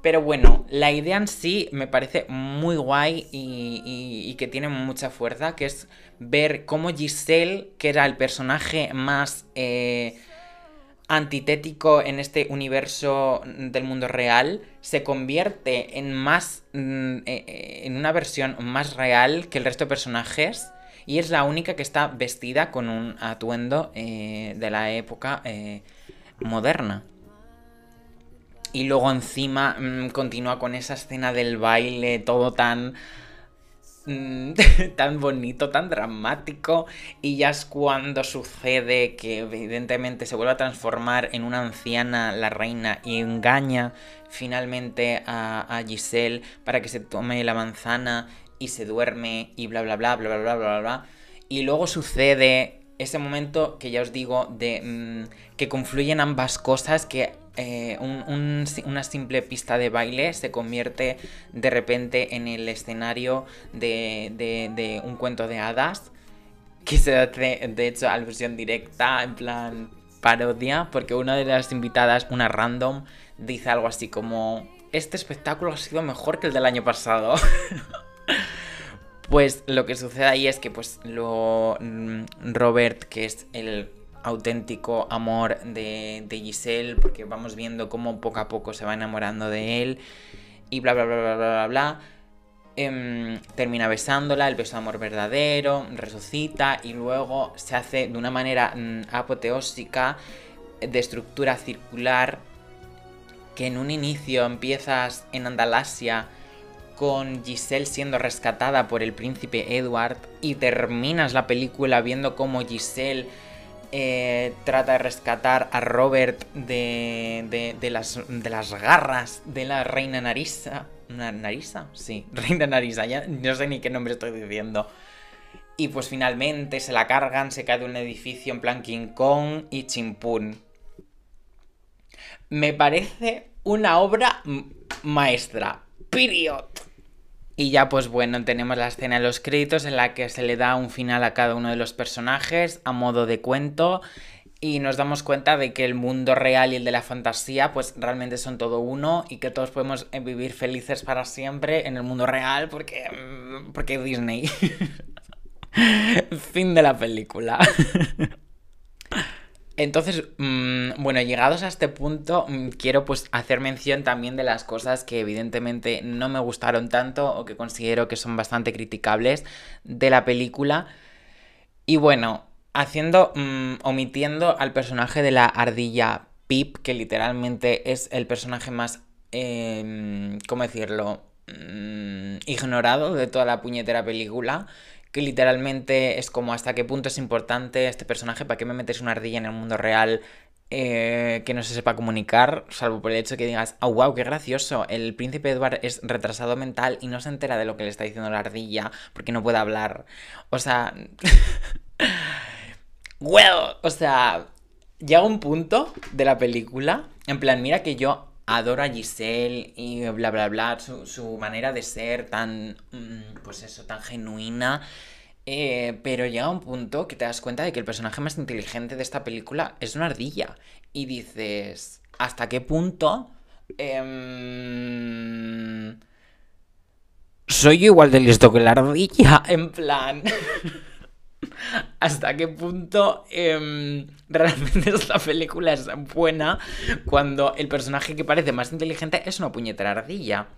A: Pero bueno, la idea en sí me parece muy guay y, que tiene mucha fuerza, que es ver cómo Giselle, que era el personaje más eh, antitético en este universo del mundo real, se convierte en más. Mm, eh, eh, en una versión más real que el resto de personajes. Y es la única que está vestida con un atuendo de la época moderna. Y luego encima mm, continúa con esa escena del baile, todo tan... Mm, tan bonito, tan dramático. Y ya es cuando sucede que evidentemente se vuelve a transformar en una anciana la reina y engaña finalmente a, Giselle para que se tome la manzana y se duerme y bla bla bla bla bla bla bla bla. Y luego sucede ese momento que ya os digo de mm, que confluyen ambas cosas que eh, una simple pista de baile se convierte de repente en el escenario de, un cuento de hadas que se hace de hecho alusión directa en plan parodia porque una de las invitadas, una random, dice algo así como este espectáculo ha sido mejor que el del año pasado. pues lo que sucede ahí es que pues lo mm, Robert, que es el auténtico amor de, Giselle, porque vamos viendo cómo poco a poco se va enamorando de él y bla, bla, bla, bla, bla, bla. Em, termina besándola, el beso de amor verdadero, resucita y luego se hace de una manera mm, apoteósica, de estructura circular, que en un inicio empiezas en Andalasia con Giselle siendo rescatada por el príncipe Edward y terminas la película viendo cómo Giselle eh, trata de rescatar a Robert de, de, las, de las garras de la reina Narisa. ¿Narisa? Sí, reina Narisa, ya no sé ni qué nombre estoy diciendo. Y pues finalmente se la cargan, se cae de un edificio en plan King Kong y chimpún. Me parece una obra maestra. Period. Y ya pues bueno, tenemos la escena de los créditos en la que se le da un final a cada uno de los personajes a modo de cuento y nos damos cuenta de que el mundo real y el de la fantasía pues realmente son todo uno y que todos podemos eh, vivir felices para siempre en el mundo real porque mm, porque Disney. fin de la película. Entonces, mm, bueno, llegados a este punto, mm, quiero pues hacer mención también de las cosas que evidentemente no me gustaron tanto o que considero que son bastante criticables de la película. Y bueno, haciendo, mm, omitiendo al personaje de la ardilla Pip, que literalmente es el personaje más, eh, ¿cómo decirlo? ignorado de toda la puñetera película que literalmente es como hasta qué punto es importante este personaje, para qué me metes una ardilla en el mundo real eh, que no se sepa comunicar, salvo por el hecho que digas, oh wow, qué gracioso, el príncipe Edward es retrasado mental y no se entera de lo que le está diciendo la ardilla porque no puede hablar. O sea... well, o sea, llega un punto de la película, en plan, mira que yo adoro a Giselle y bla, bla, bla, su, manera de ser tan, mm, pues eso, tan genuina. Eh, pero llega un punto que te das cuenta de que el personaje más inteligente de esta película es una ardilla. Y dices, ¿hasta qué punto? Em, soy igual de listo que la ardilla, en plan... hasta qué punto em, realmente esta película es buena cuando el personaje que parece más inteligente es una puñetera ardilla.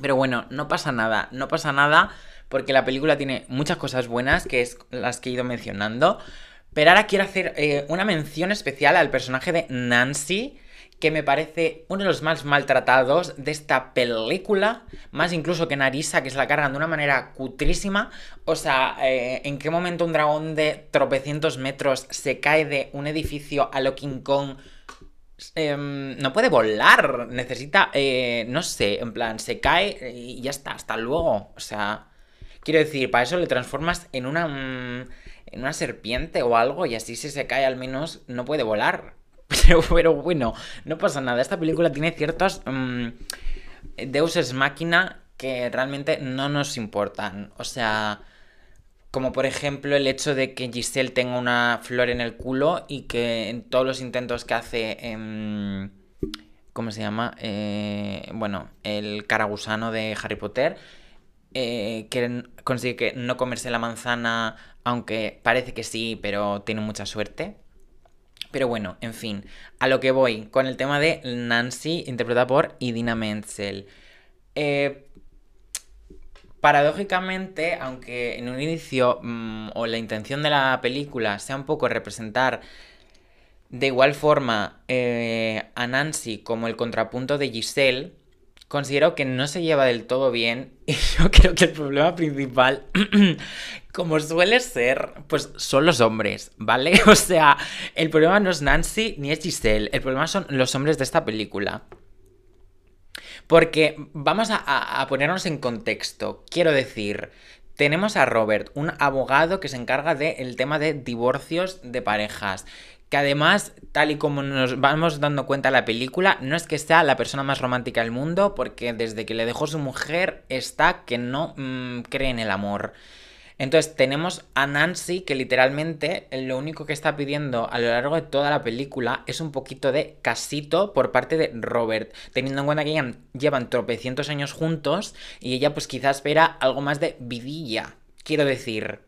A: Pero bueno, no pasa nada, no pasa nada porque la película tiene muchas cosas buenas, que es las que he ido mencionando. Pero ahora quiero hacer eh, una mención especial al personaje de Nancy, que me parece uno de los más maltratados de esta película, más incluso que Narisa, que se la cargan de una manera cutrísima. O sea, eh, ¿en qué momento un dragón de tropecientos metros se cae de un edificio a lo King Kong? Em, no puede volar, necesita, eh, no sé, en plan, se cae y ya está, hasta luego. O sea, quiero decir, para eso le transformas en una, mm, en una serpiente o algo y así si se cae al menos no puede volar. Pero, bueno, no pasa nada. Esta película tiene ciertos um, deuses máquina que realmente no nos importan. O sea, como por ejemplo el hecho de que Giselle tenga una flor en el culo y que en todos los intentos que hace... en... ¿Cómo se llama? Eh, bueno, el caragusano de Harry Potter. Eh, que consigue que no comerse la manzana, aunque parece que sí, pero tiene mucha suerte. Pero bueno, en fin, a lo que voy con el tema de Nancy, interpretada por Idina Menzel. Eh, paradójicamente, aunque en un inicio mm, o la intención de la película sea un poco representar de igual forma eh, a Nancy como el contrapunto de Giselle, considero que no se lleva del todo bien y yo creo que el problema principal, como suele ser, pues son los hombres, ¿vale? O sea, el problema no es Nancy ni es Giselle, el problema son los hombres de esta película. Porque vamos a, ponernos en contexto, quiero decir, tenemos a Robert, un abogado que se encarga del tema de divorcios de parejas, que además, tal y como nos vamos dando cuenta en la película, no es que sea la persona más romántica del mundo, porque desde que le dejó su mujer está que no mm, cree en el amor. Entonces tenemos a Nancy que literalmente lo único que está pidiendo a lo largo de toda la película es un poquito de casito por parte de Robert, teniendo en cuenta que llevan tropecientos años juntos y ella pues quizás espera algo más de vidilla. Quiero decir,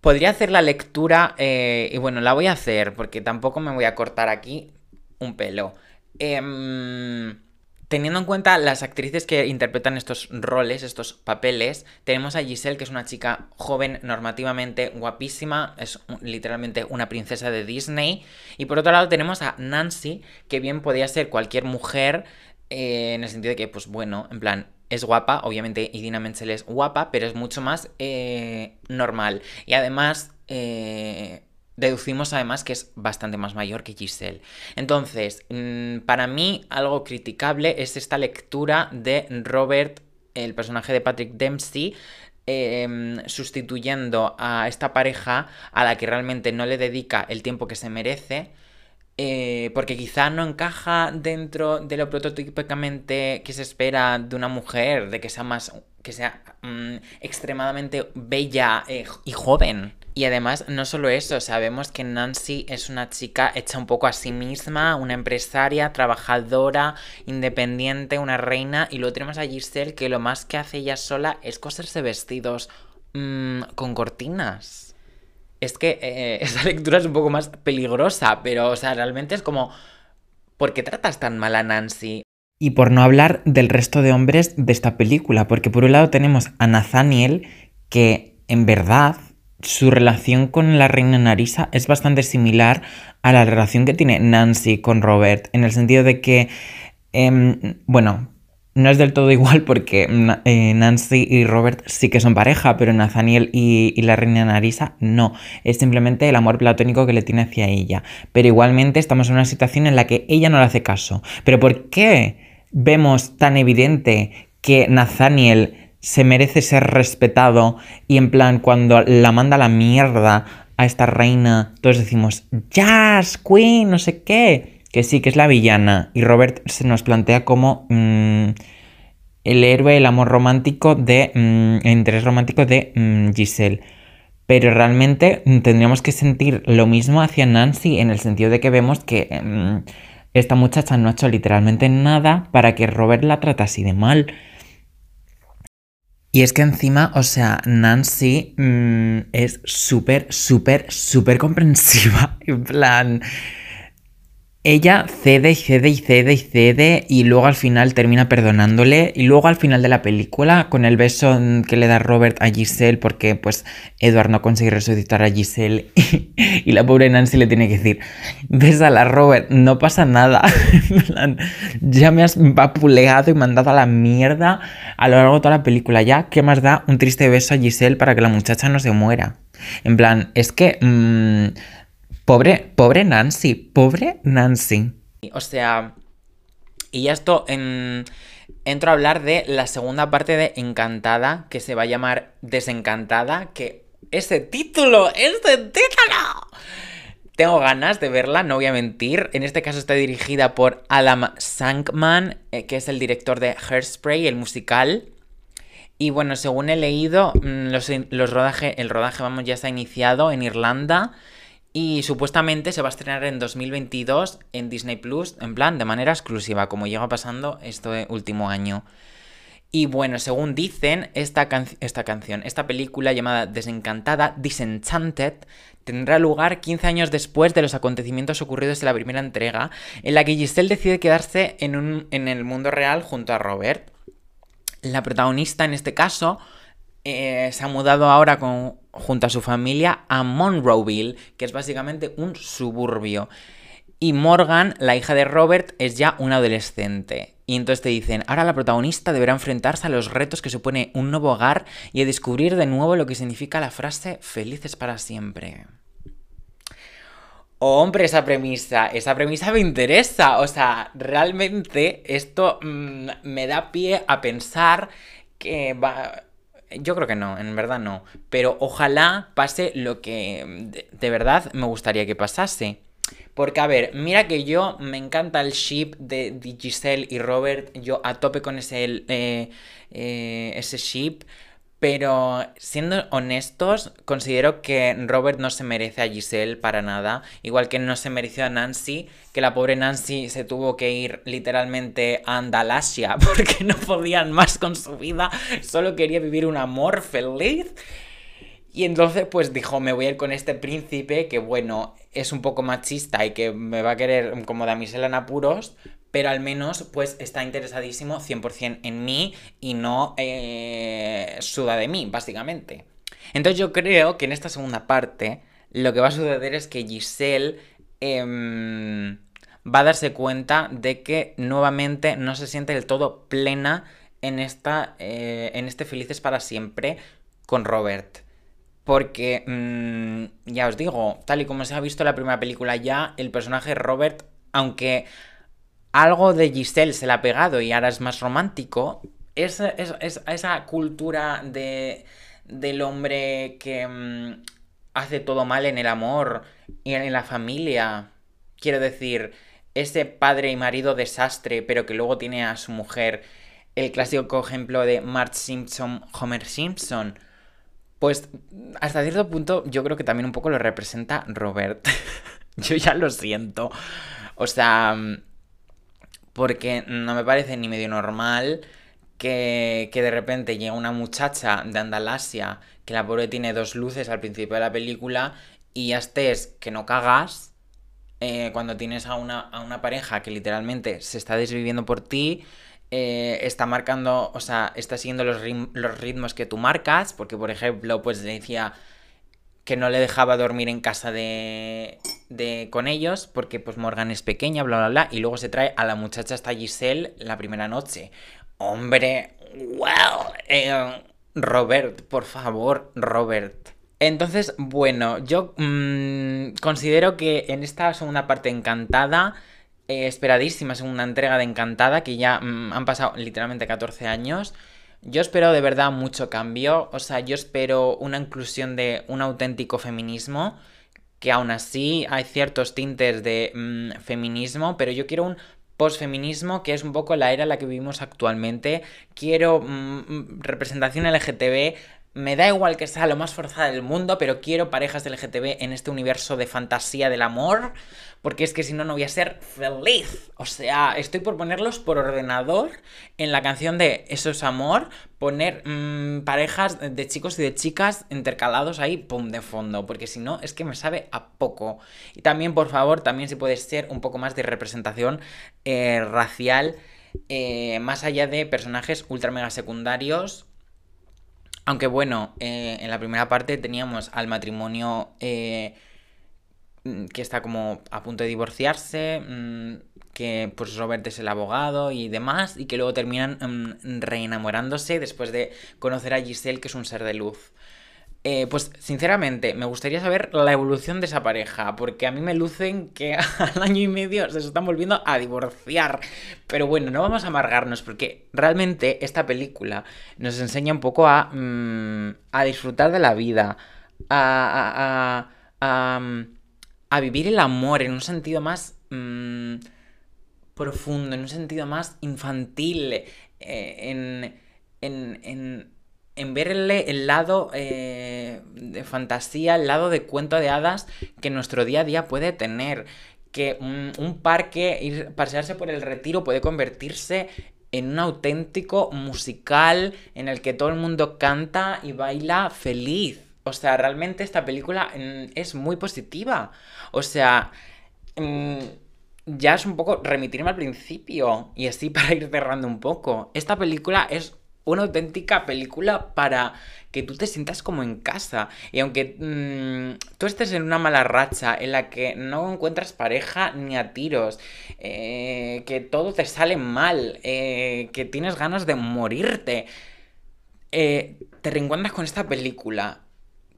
A: Podría hacer la lectura, eh, y bueno, la voy a hacer porque tampoco me voy a cortar aquí un pelo. Em, teniendo en cuenta las actrices que interpretan estos roles, estos papeles, tenemos a Giselle, que es una chica joven, normativamente guapísima, es literalmente una princesa de Disney. Y por otro lado tenemos a Nancy, que bien podría ser cualquier mujer, eh, en el sentido de que, pues bueno, en plan, es guapa, obviamente Idina Menzel es guapa, pero es mucho más eh, normal. Y además, eh, deducimos además que es bastante más mayor que Giselle. Entonces, mm, para mí algo criticable es esta lectura de Robert, el personaje de Patrick Dempsey, em, sustituyendo a esta pareja a la que realmente no le dedica el tiempo que se merece eh, porque quizá no encaja dentro de lo prototípicamente que se espera de una mujer, de que sea más, que sea mm, extremadamente bella eh, y joven. Y además, no solo eso, sabemos que Nancy es una chica hecha un poco a sí misma, una empresaria, trabajadora, independiente, una reina. Y luego tenemos a Giselle que lo más que hace ella sola es coserse vestidos mm, con cortinas es que eh, esa lectura es un poco más peligrosa, pero, o sea, realmente es como, ¿por qué tratas tan mal a Nancy?
B: Y por no hablar del resto de hombres de esta película, porque por un lado tenemos a Nathaniel, que en verdad su relación con la reina Narisa es bastante similar a la relación que tiene Nancy con Robert, en el sentido de que, em, bueno, no es del todo igual porque eh, Nancy y Robert sí que son pareja, pero Nathaniel y, la reina Narisa no. Es simplemente el amor platónico que le tiene hacia ella. Pero igualmente estamos en una situación en la que ella no le hace caso. ¿Pero por qué vemos tan evidente que Nathaniel se merece ser respetado y en plan cuando la manda la mierda a esta reina, todos decimos, Jazz, Queen, no sé qué? Que sí, que es la villana. Y Robert se nos plantea como mm, el héroe, el amor romántico de. Mm, el interés romántico de mm, Giselle. Pero realmente tendríamos que sentir lo mismo hacia Nancy en el sentido de que vemos que esta muchacha no ha hecho literalmente nada para que Robert la trate así de mal. Y es que encima, o sea, Nancy es súper, súper, súper comprensiva. En plan, ella cede y cede y cede y cede y luego al final termina perdonándole y luego al final de la película con el beso que le da Robert a Giselle porque pues Edward no consigue resucitar a Giselle y, la pobre Nancy le tiene que decir bésala Robert, no pasa nada ya me has vapuleado y mandado a la mierda a lo largo de toda la película ya, ¿qué más da un triste beso a Giselle para que la muchacha no se muera? En plan, es que... Mm, Pobre, pobre Nancy, pobre Nancy.
A: O sea, y ya esto en, entro a hablar de la segunda parte de Encantada, que se va a llamar Desencantada, que ese título, ese título. Tengo ganas de verla, no voy a mentir. En este caso está dirigida por Adam Sankman, eh, que es el director de Hairspray, el musical. Y bueno, según he leído, mm, los, los rodaje, el rodaje vamos, ya se ha iniciado en Irlanda. Y supuestamente se va a estrenar en 2022 en Disney Plus, en plan, de manera exclusiva, como lleva pasando este último año. Y bueno, según dicen, esta, esta canción, esta película llamada Desencantada, Disenchanted, tendrá lugar 15 años después de los acontecimientos ocurridos en la primera entrega, en la que Giselle decide quedarse en, un, en el mundo real junto a Robert. La protagonista en este caso eh, se ha mudado ahora con, junto a su familia a Monroeville, que es básicamente un suburbio. Y Morgan, la hija de Robert, es ya una adolescente. Y entonces te dicen, ahora la protagonista deberá enfrentarse a los retos que supone un nuevo hogar y a descubrir de nuevo lo que significa la frase felices para siempre. Hombre, esa premisa, esa premisa me interesa. O sea, realmente esto mm, me da pie a pensar que va, yo creo que no, en verdad no. Pero ojalá pase lo que de, verdad me gustaría que pasase. Porque, a ver, mira que yo me encanta el ship de, Giselle y Robert. Yo a tope con ese, eh, eh, ese ship. Pero siendo honestos, considero que Robert no se merece a Giselle para nada, igual que no se mereció a Nancy, que la pobre Nancy se tuvo que ir literalmente a Andalasia porque no podían más con su vida, solo quería vivir un amor feliz. Y entonces pues dijo, me voy a ir con este príncipe que bueno, es un poco machista y que me va a querer como damisela en apuros, pero al menos pues está interesadísimo 100% en mí y no eh, suda de mí, básicamente. Entonces yo creo que en esta segunda parte lo que va a suceder es que Giselle em, va a darse cuenta de que nuevamente no se siente del todo plena en, esta, eh, en este Felices para siempre con Robert. Porque, mm, ya os digo, tal y como se ha visto la primera película ya, el personaje Robert, aunque algo de Giselle se le ha pegado y ahora es más romántico, esa, esa cultura de, del hombre que mm, hace todo mal en el amor y en la familia, quiero decir, ese padre y marido desastre, pero que luego tiene a su mujer, el clásico ejemplo de Marge Simpson, Homer Simpson, pues hasta cierto punto yo creo que también un poco lo representa Robert. yo ya lo siento. O sea, porque no me parece ni medio normal que, de repente llegue una muchacha de Andalasia, que la pobre tiene dos luces al principio de la película, y ya estés que no cagas eh, cuando tienes a una, a una, pareja que literalmente se está desviviendo por ti, eh, está marcando, o sea, está siguiendo los, los ritmos que tú marcas, porque por ejemplo, pues le decía que no le dejaba dormir en casa de, de con ellos porque pues Morgan es pequeña, bla, bla, bla, y luego se trae a la muchacha hasta Giselle la primera noche. Hombre, wow, eh, Robert, por favor, Robert. Entonces, bueno, yo mm, considero que en esta segunda parte encantada, eh, esperadísima segunda entrega de Encantada, que ya mm, han pasado literalmente 14 años, yo espero de verdad mucho cambio, o sea, yo espero una inclusión de un auténtico feminismo, que aún así hay ciertos tintes de mm, feminismo, pero yo quiero un posfeminismo que es un poco la era en la que vivimos actualmente. Quiero mm, mm, representación LGTB me da igual que sea lo más forzada del mundo, pero quiero parejas LGTB en este universo de fantasía del amor, porque es que si no, no voy a ser feliz. O sea, estoy por ponerlos por ordenador en la canción de Eso es amor, poner mm, parejas de chicos y de chicas intercalados ahí, pum, de fondo, porque si no, es que me sabe a poco. Y también, por favor, también si puede ser un poco más de representación eh, racial. Eh, más allá de personajes ultra mega secundarios aunque bueno, eh, en la primera parte teníamos al matrimonio eh, que está como a punto de divorciarse, mm, que pues Robert es el abogado y demás, y que luego terminan mm, reenamorándose después de conocer a Giselle, que es un ser de luz. Eh, pues sinceramente, me gustaría saber la evolución de esa pareja, porque a mí me lucen que al año y medio se están volviendo a divorciar. Pero bueno, no vamos a amargarnos, porque realmente esta película nos enseña un poco a, mm, a disfrutar de la vida, a, a, a, vivir el amor en un sentido más mm, profundo, en un sentido más infantil, eh, en en verle el lado eh, de fantasía, el lado de cuento de hadas que nuestro día a día puede tener. Que un, parque, ir, pasearse por el retiro puede convertirse en un auténtico musical en el que todo el mundo canta y baila feliz. O sea, realmente esta película mm, es muy positiva. O sea, mm, ya es un poco remitirme al principio y así para ir cerrando un poco. Esta película es una auténtica película para que tú te sientas como en casa. Y aunque mm, tú estés en una mala racha en la que no encuentras pareja ni a tiros, eh, que todo te sale mal, eh, que tienes ganas de morirte, eh, te reencuentras con esta película.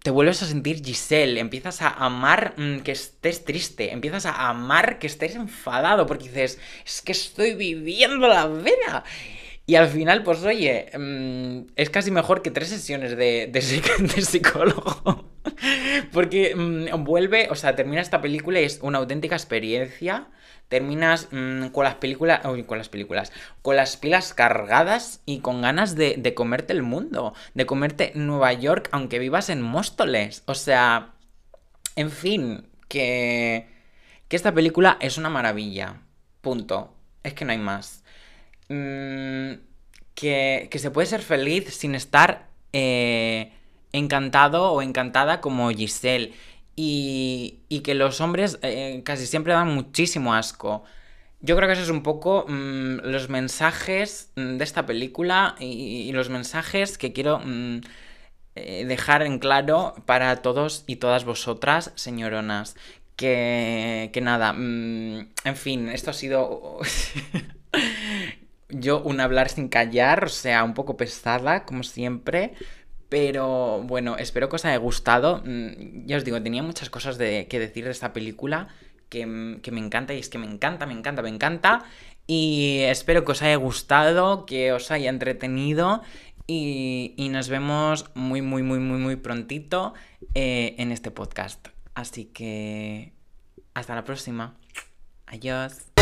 A: Te vuelves a sentir Giselle, empiezas a amar mm, que estés triste, empiezas a amar que estés enfadado, porque dices, es que estoy viviendo la vida. Y al final, pues oye, mm, es casi mejor que tres sesiones de, de, psicólogo. Porque mm, vuelve, o sea, termina esta película y es una auténtica experiencia. Terminas mm, con las películas, uy, con las películas, con las pilas cargadas y con ganas de, de comerte el mundo, de comerte Nueva York, aunque vivas en Móstoles. O sea, en fin, que, que esta película es una maravilla. Punto. Es que no hay más. Mm, que, se puede ser feliz sin estar eh, encantado o encantada como Giselle. Y, que los hombres eh, casi siempre dan muchísimo asco. Yo creo que esos es un poco mm, los mensajes mm, de esta película y, los mensajes que quiero eh, dejar en claro para todos y todas vosotras, señoronas. Que, que nada, en fin, esto ha sido... yo un hablar sin callar, o sea, un poco pesada, como siempre. Pero bueno, espero que os haya gustado. Mm, ya os digo, tenía muchas cosas de, que decir de esta película que, me encanta y es que me encanta, me encanta, me encanta. Y espero que os haya gustado, que os haya entretenido y, nos vemos muy, muy, muy, muy, muy prontito eh, en este podcast. Así que hasta la próxima. Adiós.